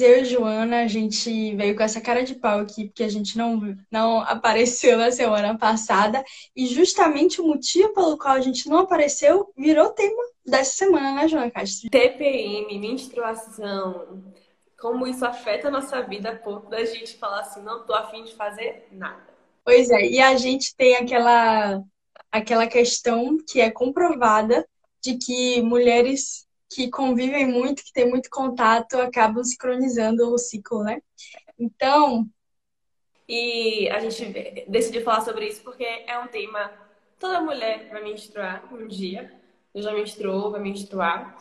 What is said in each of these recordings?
Eu e Joana, a gente veio com essa cara de pau aqui, porque a gente não, não apareceu na semana passada. E justamente o motivo pelo qual a gente não apareceu virou tema dessa semana, né, Joana Castro? TPM, menstruação, como isso afeta a nossa vida a ponto da gente falar assim, não tô afim de fazer nada. Pois é, e a gente tem aquela, aquela questão que é comprovada de que mulheres que convivem muito, que têm muito contato, acabam sincronizando o ciclo, né? Então. E a gente decidiu falar sobre isso porque é um tema. Toda mulher vai menstruar um dia. Já menstruou, vai menstruar.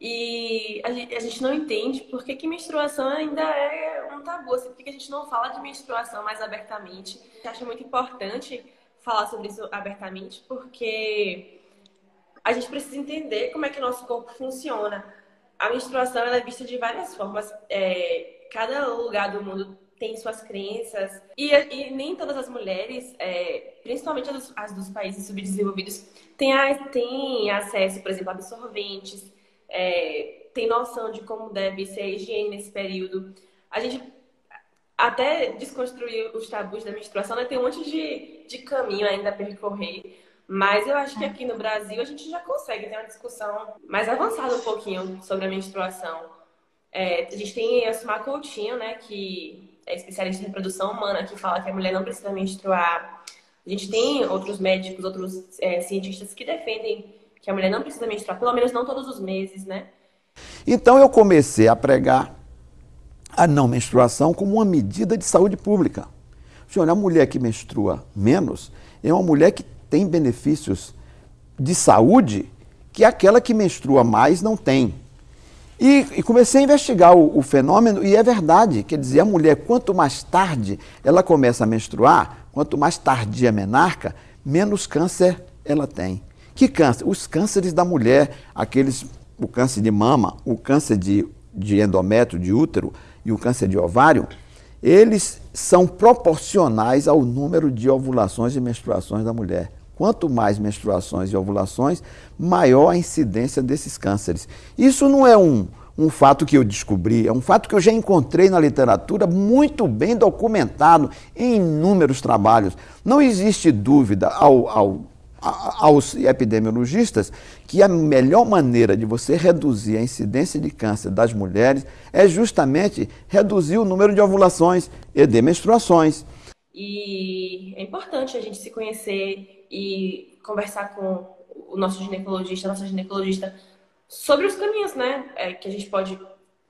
E a gente, a gente não entende por que, que menstruação ainda é um tabu, assim, por que a gente não fala de menstruação mais abertamente. Eu acho muito importante falar sobre isso abertamente, porque a gente precisa entender como é que o nosso corpo funciona. A menstruação é vista de várias formas. É, cada lugar do mundo tem suas crenças. E, e nem todas as mulheres, é, principalmente as, as, dos países subdesenvolvidos, têm, têm acesso, por exemplo, a absorventes, é, tem noção de como deve ser a higiene nesse período. A gente até desconstruir os tabus da menstruação, né, tem um monte de, de caminho ainda a percorrer. Mas eu acho que aqui no Brasil a gente já consegue ter uma discussão mais avançada um pouquinho sobre a menstruação. É, a gente tem a Sumar Coutinho, né, que é especialista em reprodução humana, que fala que a mulher não precisa menstruar. A gente tem outros médicos, outros é, cientistas que defendem que a mulher não precisa menstruar, pelo menos não todos os meses, né? Então eu comecei a pregar a não menstruação como uma medida de saúde pública. Senhor, a mulher que menstrua menos é uma mulher que tem benefícios de saúde que aquela que menstrua mais não tem. E, e comecei a investigar o, o, fenômeno, e é verdade, quer dizer, a mulher, quanto mais tarde ela começa a menstruar, quanto mais tardia a menarca, menos câncer ela tem. Que câncer? Os cânceres da mulher, aqueles, o câncer de mama, o câncer de, de endométrio, de útero e o câncer de ovário, eles são proporcionais ao número de ovulações e menstruações da mulher. Quanto mais menstruações e ovulações, maior a incidência desses cânceres. Isso não é um, um fato que eu descobri, é um fato que eu já encontrei na literatura muito bem documentado em inúmeros trabalhos. Não existe dúvida ao, ao, aos epidemiologistas que a melhor maneira de você reduzir a incidência de câncer das mulheres é justamente reduzir o número de ovulações e de menstruações. E é importante a gente se conhecer e conversar com o nosso ginecologista, a nossa ginecologista, sobre os caminhos, né? É, que a gente pode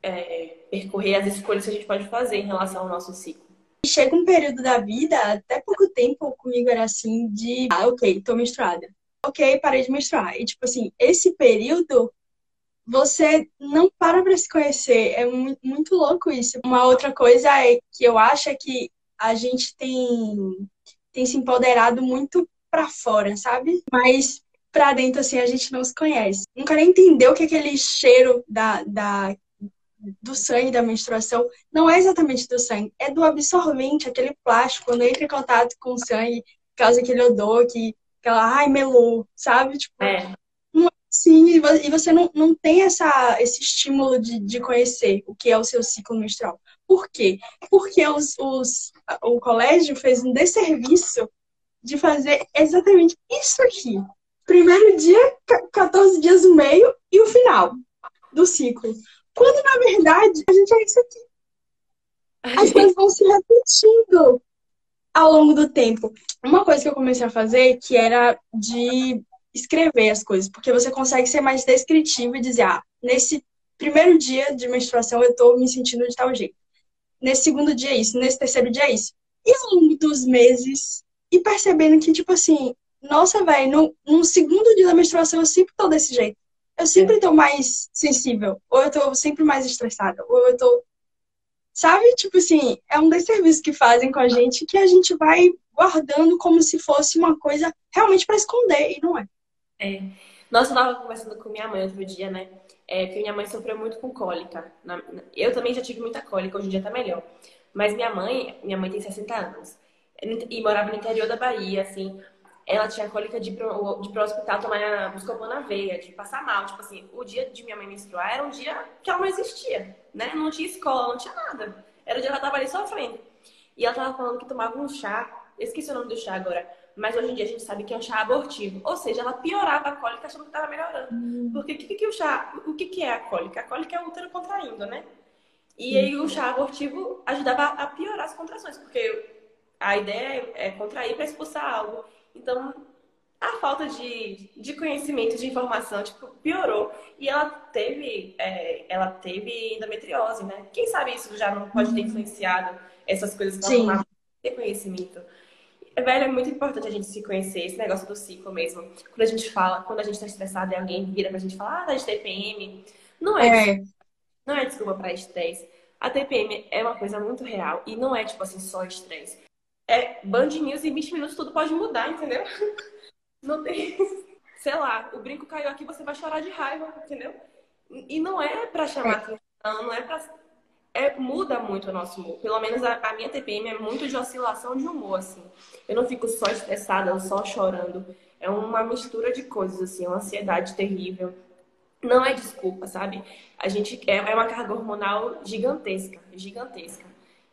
é, percorrer, as escolhas que a gente pode fazer em relação ao nosso ciclo. Chega um período da vida, até pouco tempo comigo era assim, de, ah, ok, tô menstruada. Ok, parei de menstruar. E, tipo assim, esse período, você não para pra se conhecer. É muito louco isso. Uma outra coisa é que eu acho é que a gente tem, tem se empoderado muito para fora, sabe? Mas pra dentro, assim, a gente não se conhece. Nunca nem entendeu que aquele cheiro da, da, do sangue da menstruação não é exatamente do sangue, é do absorvente, aquele plástico, quando entra em contato com o sangue, causa aquele odor que, aquela, ai, melou, sabe? Tipo, é. Sim, e você não, não tem essa, esse estímulo de, de conhecer o que é o seu ciclo menstrual. Por quê? Porque os, os, o colégio fez um desserviço de fazer exatamente isso aqui. Primeiro dia, 14 dias no meio e o final do ciclo. Quando, na verdade, a gente é isso aqui. As coisas vão se repetindo ao longo do tempo. Uma coisa que eu comecei a fazer que era de escrever as coisas, porque você consegue ser mais descritivo e dizer, ah, nesse primeiro dia de menstruação eu tô me sentindo de tal jeito. Nesse segundo dia é isso, nesse terceiro dia é isso. E ao longo dos meses, e percebendo que, tipo assim, nossa, velho, no, no segundo dia da menstruação eu sempre tô desse jeito. Eu sempre tô mais sensível, ou eu tô sempre mais estressada, ou eu tô. Sabe? Tipo assim, é um desserviço que fazem com a gente que a gente vai guardando como se fosse uma coisa realmente para esconder, e não é. É. Nossa, eu tava conversando com minha mãe outro dia, né? É, porque minha mãe sofreu muito com cólica. Eu também já tive muita cólica, hoje em dia tá melhor. Mas minha mãe, minha mãe tem 60 anos e morava no interior da Bahia, assim. ela tinha cólica de ir pro, de pro hospital tomar buscopan na veia, de passar mal. Tipo assim, o dia de minha mãe menstruar era um dia que ela não existia, né? Não tinha escola, não tinha nada. Era o dia que ela tava ali sofrendo. E ela tava falando que tomava um chá, esqueci o nome do chá agora, mas hoje em dia a gente sabe que é um chá abortivo. Ou seja, ela piorava a cólica achando que estava melhorando. Hum. Porque o que, que, o chá, o que, que é a cólica? A cólica é o útero contraindo, né? E aí o chá abortivo ajudava a piorar as contrações, porque a ideia é contrair para expulsar algo. Então, a falta de, de conhecimento, de informação, tipo, piorou. E ela teve, é, ela teve endometriose, né? Quem sabe isso já não pode ter influenciado essas coisas que ela ter conhecimento. Velho, é muito importante a gente se conhecer, esse negócio do ciclo mesmo. Quando a gente fala, quando a gente tá estressado e alguém vira pra gente falar, ah, tá de TPM, não é, é. não é desculpa pra estresse. A TPM é uma coisa muito real e não é, tipo assim, só estresse é Band News em 20 minutos tudo pode mudar, entendeu? Não tem. Sei lá, o brinco caiu aqui, você vai chorar de raiva, entendeu? E não é pra chamar atenção, não é pra. É, muda muito o nosso humor. Pelo menos a, a, minha TPM é muito de oscilação de humor, assim. Eu não fico só estressada ou só chorando. É uma mistura de coisas, assim, uma ansiedade terrível. Não é desculpa, sabe? A gente é, é uma carga hormonal gigantesca, gigantesca.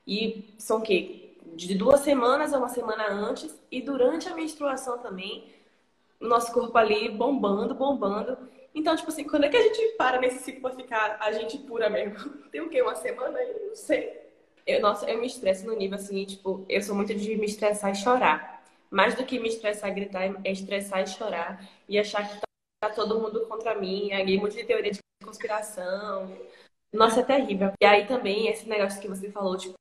E são o quê? De duas semanas a uma semana antes e durante a menstruação também, o nosso corpo ali bombando, bombando. Então, tipo assim, quando é que a gente para nesse ciclo pra ficar a gente pura mesmo? Tem o quê? Uma semana aí? Não sei. Eu, nossa, eu me estresso no nível assim, tipo, eu sou muito de me estressar e chorar. Mais do que me estressar e gritar, é estressar e chorar. E achar que tá, todo mundo contra mim. Aí muito de teoria de conspiração. Nossa, é terrível. E aí também, esse negócio que você falou, tipo,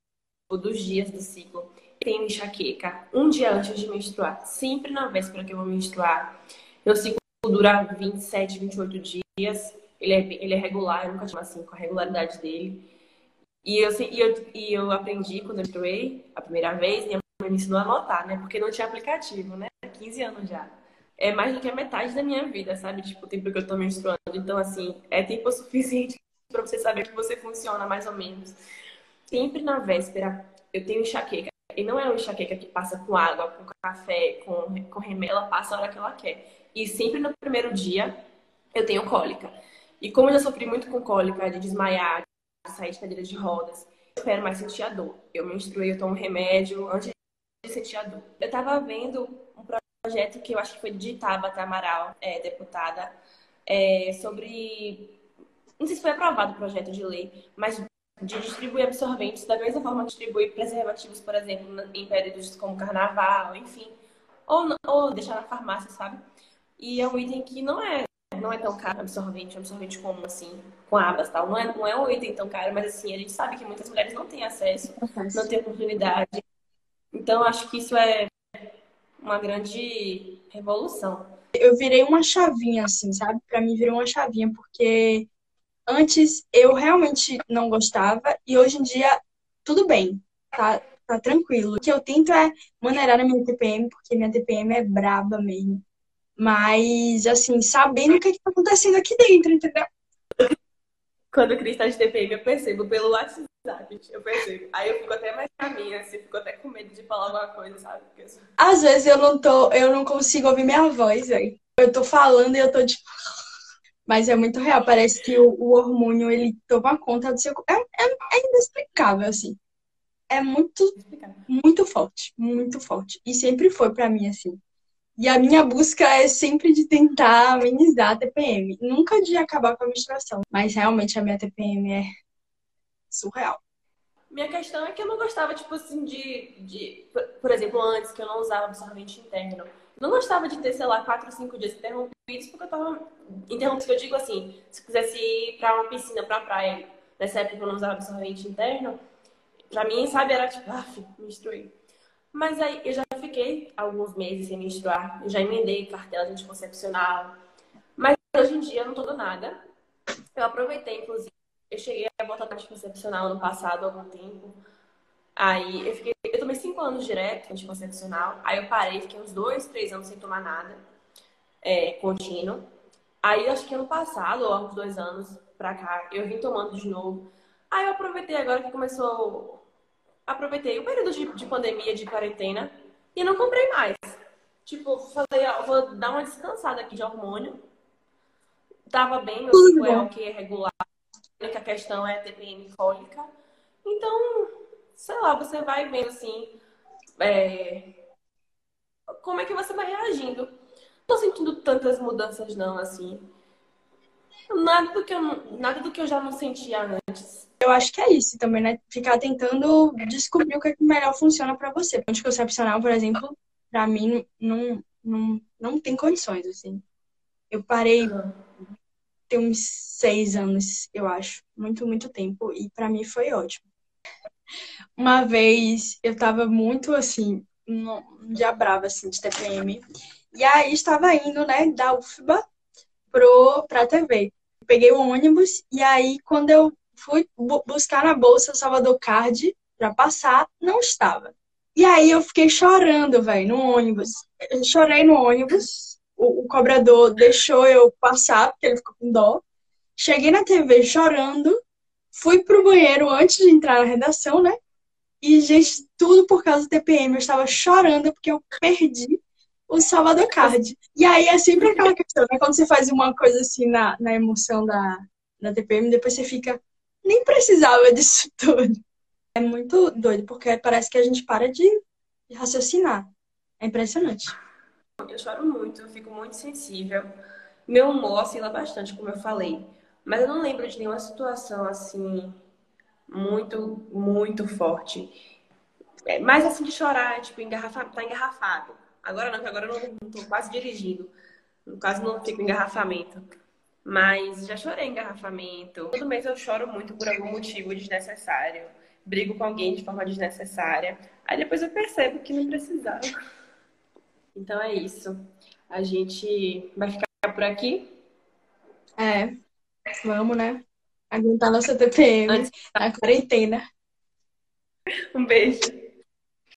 dos dias do ciclo. Tenho enxaqueca um dia antes de menstruar, sempre na véspera que eu vou menstruar. Meu ciclo dura 27, 28 dias. Ele é, ele é regular, eu nunca tive assim com a regularidade dele. E eu, e eu, e eu aprendi quando eu menstruei a primeira vez, minha mãe me ensinou a anotar, né? Porque não tinha aplicativo, né? 15 anos já. É mais do que a metade da minha vida, sabe? Tipo, o tempo que eu tô menstruando. Então, assim, é tempo suficiente para você saber que você funciona mais ou menos sempre na véspera eu tenho enxaqueca. E não é uma enxaqueca que passa com água, com café, com, com remédio, ela passa a hora que ela quer. E sempre no primeiro dia eu tenho cólica. E como eu já sofri muito com cólica, de desmaiar, de sair de cadeira de rodas, eu espero mais sentir a dor. Eu menstruei, eu tomo remédio antes de sentir a dor. Eu tava vendo um projeto que eu acho que foi de Tabata Amaral, é, deputada, é, sobre. Não sei se foi aprovado o projeto de lei, mas de distribuir absorventes da mesma forma que distribui preservativos, por exemplo, em períodos como carnaval, enfim. Ou, ou deixar na farmácia, sabe? E é um item que não é, não é tão caro, absorvente, absorvente comum, assim, com abas tal. Não é, não é um item tão caro, mas assim, a gente sabe que muitas mulheres não têm acesso, não têm oportunidade. Então, acho que isso é uma grande revolução. Eu virei uma chavinha, assim, sabe? Pra mim virou uma chavinha, porque Antes eu realmente não gostava e hoje em dia tudo bem, tá, tá tranquilo. O que eu tento é maneirar a minha TPM, porque minha TPM é braba mesmo. Mas, assim, sabendo o que, é que tá acontecendo aqui dentro, entendeu? Quando o Cris tá de TPM, eu percebo pelo WhatsApp, eu percebo. Aí eu fico até mais caminha, assim, fico até com medo de falar alguma coisa, sabe? Porque... Às vezes eu não tô, eu não consigo ouvir minha voz, velho. Eu tô falando e eu tô tipo. Mas é muito real, parece que o, o hormônio ele toma conta do seu corpo. É, é, é inexplicável, assim. É muito, muito forte, muito forte. E sempre foi para mim, assim. E a minha busca é sempre de tentar amenizar a TPM. Nunca de acabar com a menstruação. Mas realmente a minha TPM é surreal. Minha questão é que eu não gostava, tipo assim, de. de por exemplo, antes que eu não usava absorvente interno. Não gostava de ter, sei lá, quatro, cinco dias interrompidos, porque eu tava. Interrompidos que eu digo assim, se eu quisesse ir pra uma piscina, pra praia, nessa época eu não usava absorvente interno, pra mim, sabe, era tipo, ah, menstruei. Mas aí eu já fiquei alguns meses sem menstruar, eu já emendei cartela anticoncepcional. Mas hoje em dia eu não tô dando nada. Eu aproveitei, inclusive, eu cheguei a botar anticoncepcional no passado há algum tempo. Aí eu fiquei, tomei cinco anos direto anticoncepcional. Aí eu parei, fiquei uns dois, três anos sem tomar nada, é, contínuo. Aí acho que ano passado, ou uns dois anos pra cá, eu vim tomando de novo. Aí eu aproveitei agora que começou. Aproveitei o período de, de pandemia, de quarentena, e não comprei mais. Tipo, falei, ó, vou dar uma descansada aqui de hormônio. Tava bem, meu ciclo é o que é regular. A única questão é TPM fólica. Então, sei lá, você vai vendo assim. É... Como é que você vai reagindo? Tô sentindo tantas mudanças, não, assim. Nada do que eu, nada do que eu já não sentia antes. Eu acho que é isso também, né? Ficar tentando descobrir o que, é que melhor funciona para você. Anticoncepcional, por exemplo, para mim não, não, não tem condições, assim. Eu parei tem uns seis anos, eu acho. Muito, muito tempo. E para mim foi ótimo. Uma vez eu tava muito assim, um dia brava assim, de TPM. E aí estava indo, né, da UFBA pro, pra TV. Peguei o ônibus e aí quando eu fui bu buscar na bolsa o Salvador Card para passar, não estava. E aí eu fiquei chorando, velho, no ônibus. Eu chorei no ônibus. O, o, cobrador deixou eu passar, porque ele ficou com dó. Cheguei na TV chorando. Fui pro banheiro antes de entrar na redação, né? E, gente, tudo por causa do TPM. Eu estava chorando porque eu perdi o Salvador Card. E aí é sempre aquela questão, né? Quando você faz uma coisa assim na, na emoção da, da TPM, depois você fica, nem precisava disso tudo. É muito doido, porque parece que a gente para de raciocinar. É impressionante. Eu choro muito, eu fico muito sensível. Meu humor oscila bastante, como eu falei. Mas eu não lembro de nenhuma situação assim muito, muito forte. É, mais assim de chorar, tipo, engarrafa, tá engarrafado. Agora não, que agora eu não tô quase dirigindo. Caso, não fico engarrafamento. Mas já chorei engarrafamento. Todo mês eu choro muito por algum motivo desnecessário. Brigo com alguém de forma desnecessária. Aí depois eu percebo que não precisava. Então é isso. A gente vai ficar por aqui. É. Vamos, né? Aguentar nossa TPM Antes... na quarentena. Um beijo.